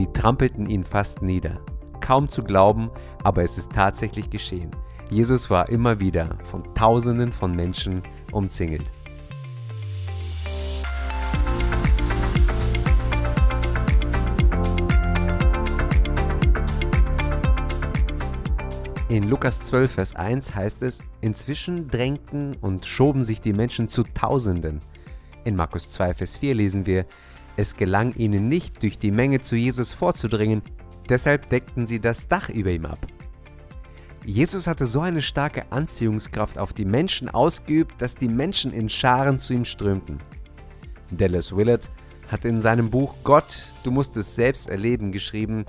Sie trampelten ihn fast nieder. Kaum zu glauben, aber es ist tatsächlich geschehen. Jesus war immer wieder von Tausenden von Menschen umzingelt. In Lukas 12, Vers 1 heißt es, inzwischen drängten und schoben sich die Menschen zu Tausenden. In Markus 2, Vers 4 lesen wir, es gelang ihnen nicht, durch die Menge zu Jesus vorzudringen, deshalb deckten sie das Dach über ihm ab. Jesus hatte so eine starke Anziehungskraft auf die Menschen ausgeübt, dass die Menschen in Scharen zu ihm strömten. Dallas Willard hat in seinem Buch Gott, du musst es selbst erleben geschrieben,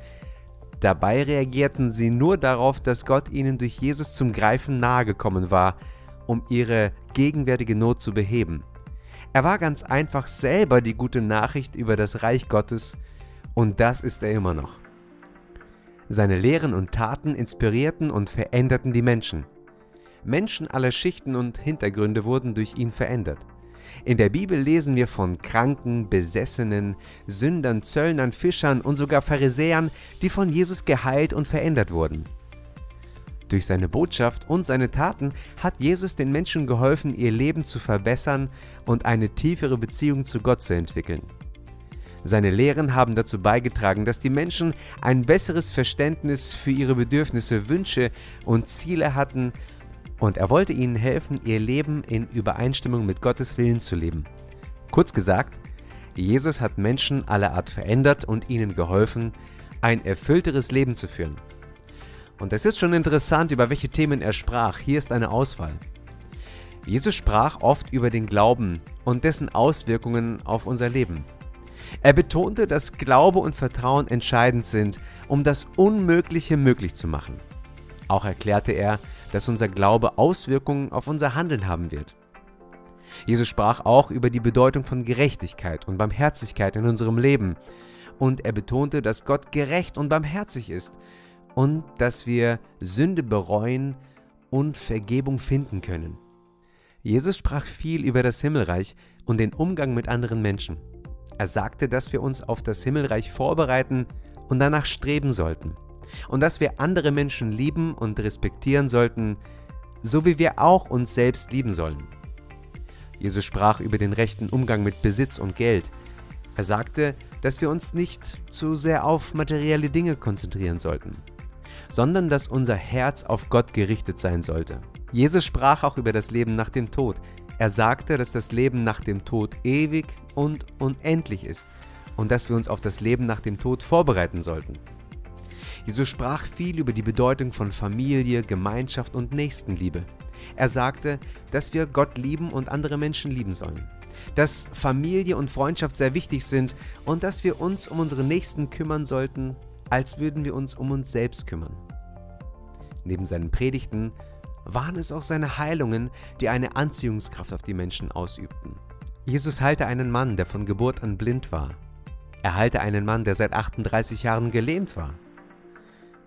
Dabei reagierten sie nur darauf, dass Gott ihnen durch Jesus zum Greifen nahegekommen war, um ihre gegenwärtige Not zu beheben. Er war ganz einfach selber die gute Nachricht über das Reich Gottes und das ist er immer noch. Seine Lehren und Taten inspirierten und veränderten die Menschen. Menschen aller Schichten und Hintergründe wurden durch ihn verändert. In der Bibel lesen wir von Kranken, Besessenen, Sündern, Zöllnern, Fischern und sogar Pharisäern, die von Jesus geheilt und verändert wurden. Durch seine Botschaft und seine Taten hat Jesus den Menschen geholfen, ihr Leben zu verbessern und eine tiefere Beziehung zu Gott zu entwickeln. Seine Lehren haben dazu beigetragen, dass die Menschen ein besseres Verständnis für ihre Bedürfnisse, Wünsche und Ziele hatten und er wollte ihnen helfen, ihr Leben in Übereinstimmung mit Gottes Willen zu leben. Kurz gesagt, Jesus hat Menschen aller Art verändert und ihnen geholfen, ein erfüllteres Leben zu führen. Und es ist schon interessant, über welche Themen er sprach. Hier ist eine Auswahl. Jesus sprach oft über den Glauben und dessen Auswirkungen auf unser Leben. Er betonte, dass Glaube und Vertrauen entscheidend sind, um das Unmögliche möglich zu machen. Auch erklärte er, dass unser Glaube Auswirkungen auf unser Handeln haben wird. Jesus sprach auch über die Bedeutung von Gerechtigkeit und Barmherzigkeit in unserem Leben und er betonte, dass Gott gerecht und barmherzig ist und dass wir Sünde bereuen und Vergebung finden können. Jesus sprach viel über das Himmelreich und den Umgang mit anderen Menschen. Er sagte, dass wir uns auf das Himmelreich vorbereiten und danach streben sollten und dass wir andere Menschen lieben und respektieren sollten, so wie wir auch uns selbst lieben sollen. Jesus sprach über den rechten Umgang mit Besitz und Geld. Er sagte, dass wir uns nicht zu sehr auf materielle Dinge konzentrieren sollten, sondern dass unser Herz auf Gott gerichtet sein sollte. Jesus sprach auch über das Leben nach dem Tod. Er sagte, dass das Leben nach dem Tod ewig und unendlich ist und dass wir uns auf das Leben nach dem Tod vorbereiten sollten. Jesus sprach viel über die Bedeutung von Familie, Gemeinschaft und Nächstenliebe. Er sagte, dass wir Gott lieben und andere Menschen lieben sollen, dass Familie und Freundschaft sehr wichtig sind und dass wir uns um unsere Nächsten kümmern sollten, als würden wir uns um uns selbst kümmern. Neben seinen Predigten waren es auch seine Heilungen, die eine Anziehungskraft auf die Menschen ausübten. Jesus heilte einen Mann, der von Geburt an blind war. Er heilte einen Mann, der seit 38 Jahren gelähmt war.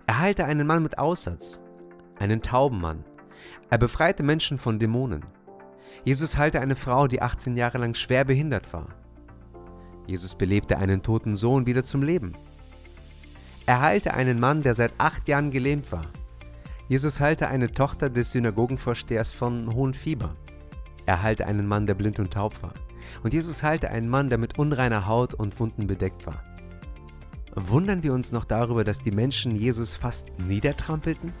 Er heilte einen Mann mit Aussatz, einen tauben Mann. Er befreite Menschen von Dämonen. Jesus heilte eine Frau, die 18 Jahre lang schwer behindert war. Jesus belebte einen toten Sohn wieder zum Leben. Er heilte einen Mann, der seit acht Jahren gelähmt war. Jesus heilte eine Tochter des Synagogenvorstehers von hohem Fieber. Er heilte einen Mann, der blind und taub war. Und Jesus heilte einen Mann, der mit unreiner Haut und Wunden bedeckt war. Wundern wir uns noch darüber, dass die Menschen Jesus fast niedertrampelten?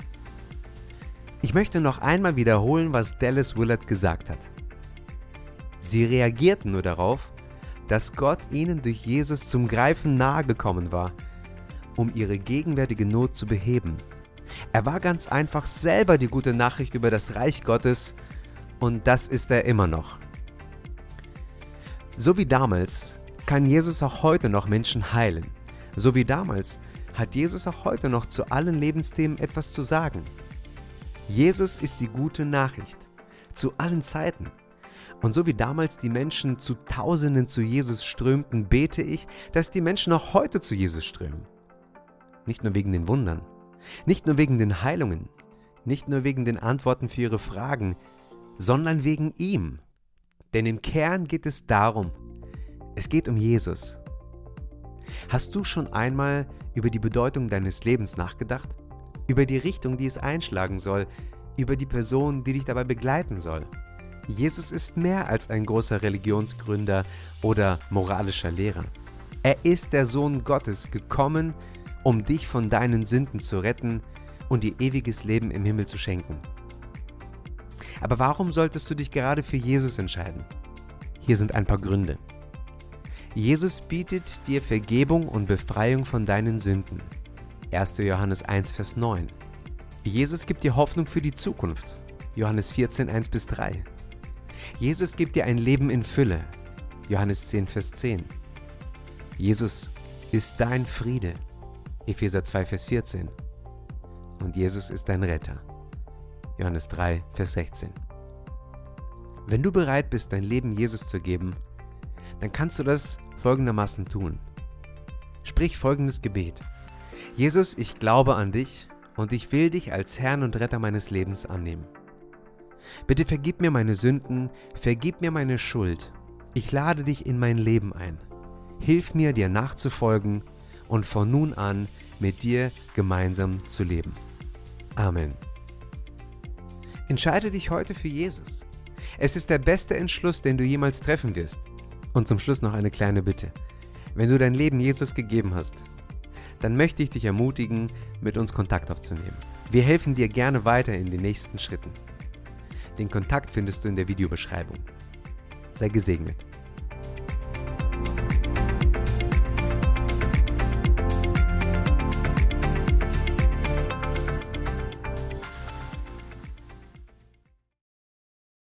Ich möchte noch einmal wiederholen, was Dallas Willard gesagt hat. Sie reagierten nur darauf, dass Gott ihnen durch Jesus zum Greifen nahegekommen war, um ihre gegenwärtige Not zu beheben. Er war ganz einfach selber die gute Nachricht über das Reich Gottes und das ist er immer noch. So wie damals kann Jesus auch heute noch Menschen heilen. So wie damals hat Jesus auch heute noch zu allen Lebensthemen etwas zu sagen. Jesus ist die gute Nachricht zu allen Zeiten. Und so wie damals die Menschen zu Tausenden zu Jesus strömten, bete ich, dass die Menschen auch heute zu Jesus strömen. Nicht nur wegen den Wundern, nicht nur wegen den Heilungen, nicht nur wegen den Antworten für ihre Fragen, sondern wegen ihm. Denn im Kern geht es darum, es geht um Jesus. Hast du schon einmal über die Bedeutung deines Lebens nachgedacht? Über die Richtung, die es einschlagen soll? Über die Person, die dich dabei begleiten soll? Jesus ist mehr als ein großer Religionsgründer oder moralischer Lehrer. Er ist der Sohn Gottes gekommen, um dich von deinen Sünden zu retten und dir ewiges Leben im Himmel zu schenken. Aber warum solltest du dich gerade für Jesus entscheiden? Hier sind ein paar Gründe. Jesus bietet dir Vergebung und Befreiung von deinen Sünden. 1. Johannes 1, Vers 9. Jesus gibt dir Hoffnung für die Zukunft. Johannes 14, 1 bis 3. Jesus gibt dir ein Leben in Fülle. Johannes 10, Vers 10. Jesus ist dein Friede. Epheser 2, Vers 14. Und Jesus ist dein Retter. Johannes 3, Vers 16. Wenn du bereit bist, dein Leben Jesus zu geben, dann kannst du das folgendermaßen tun. Sprich folgendes Gebet. Jesus, ich glaube an dich und ich will dich als Herrn und Retter meines Lebens annehmen. Bitte vergib mir meine Sünden, vergib mir meine Schuld. Ich lade dich in mein Leben ein. Hilf mir, dir nachzufolgen und von nun an mit dir gemeinsam zu leben. Amen. Entscheide dich heute für Jesus. Es ist der beste Entschluss, den du jemals treffen wirst. Und zum Schluss noch eine kleine Bitte. Wenn du dein Leben Jesus gegeben hast, dann möchte ich dich ermutigen, mit uns Kontakt aufzunehmen. Wir helfen dir gerne weiter in den nächsten Schritten. Den Kontakt findest du in der Videobeschreibung. Sei gesegnet.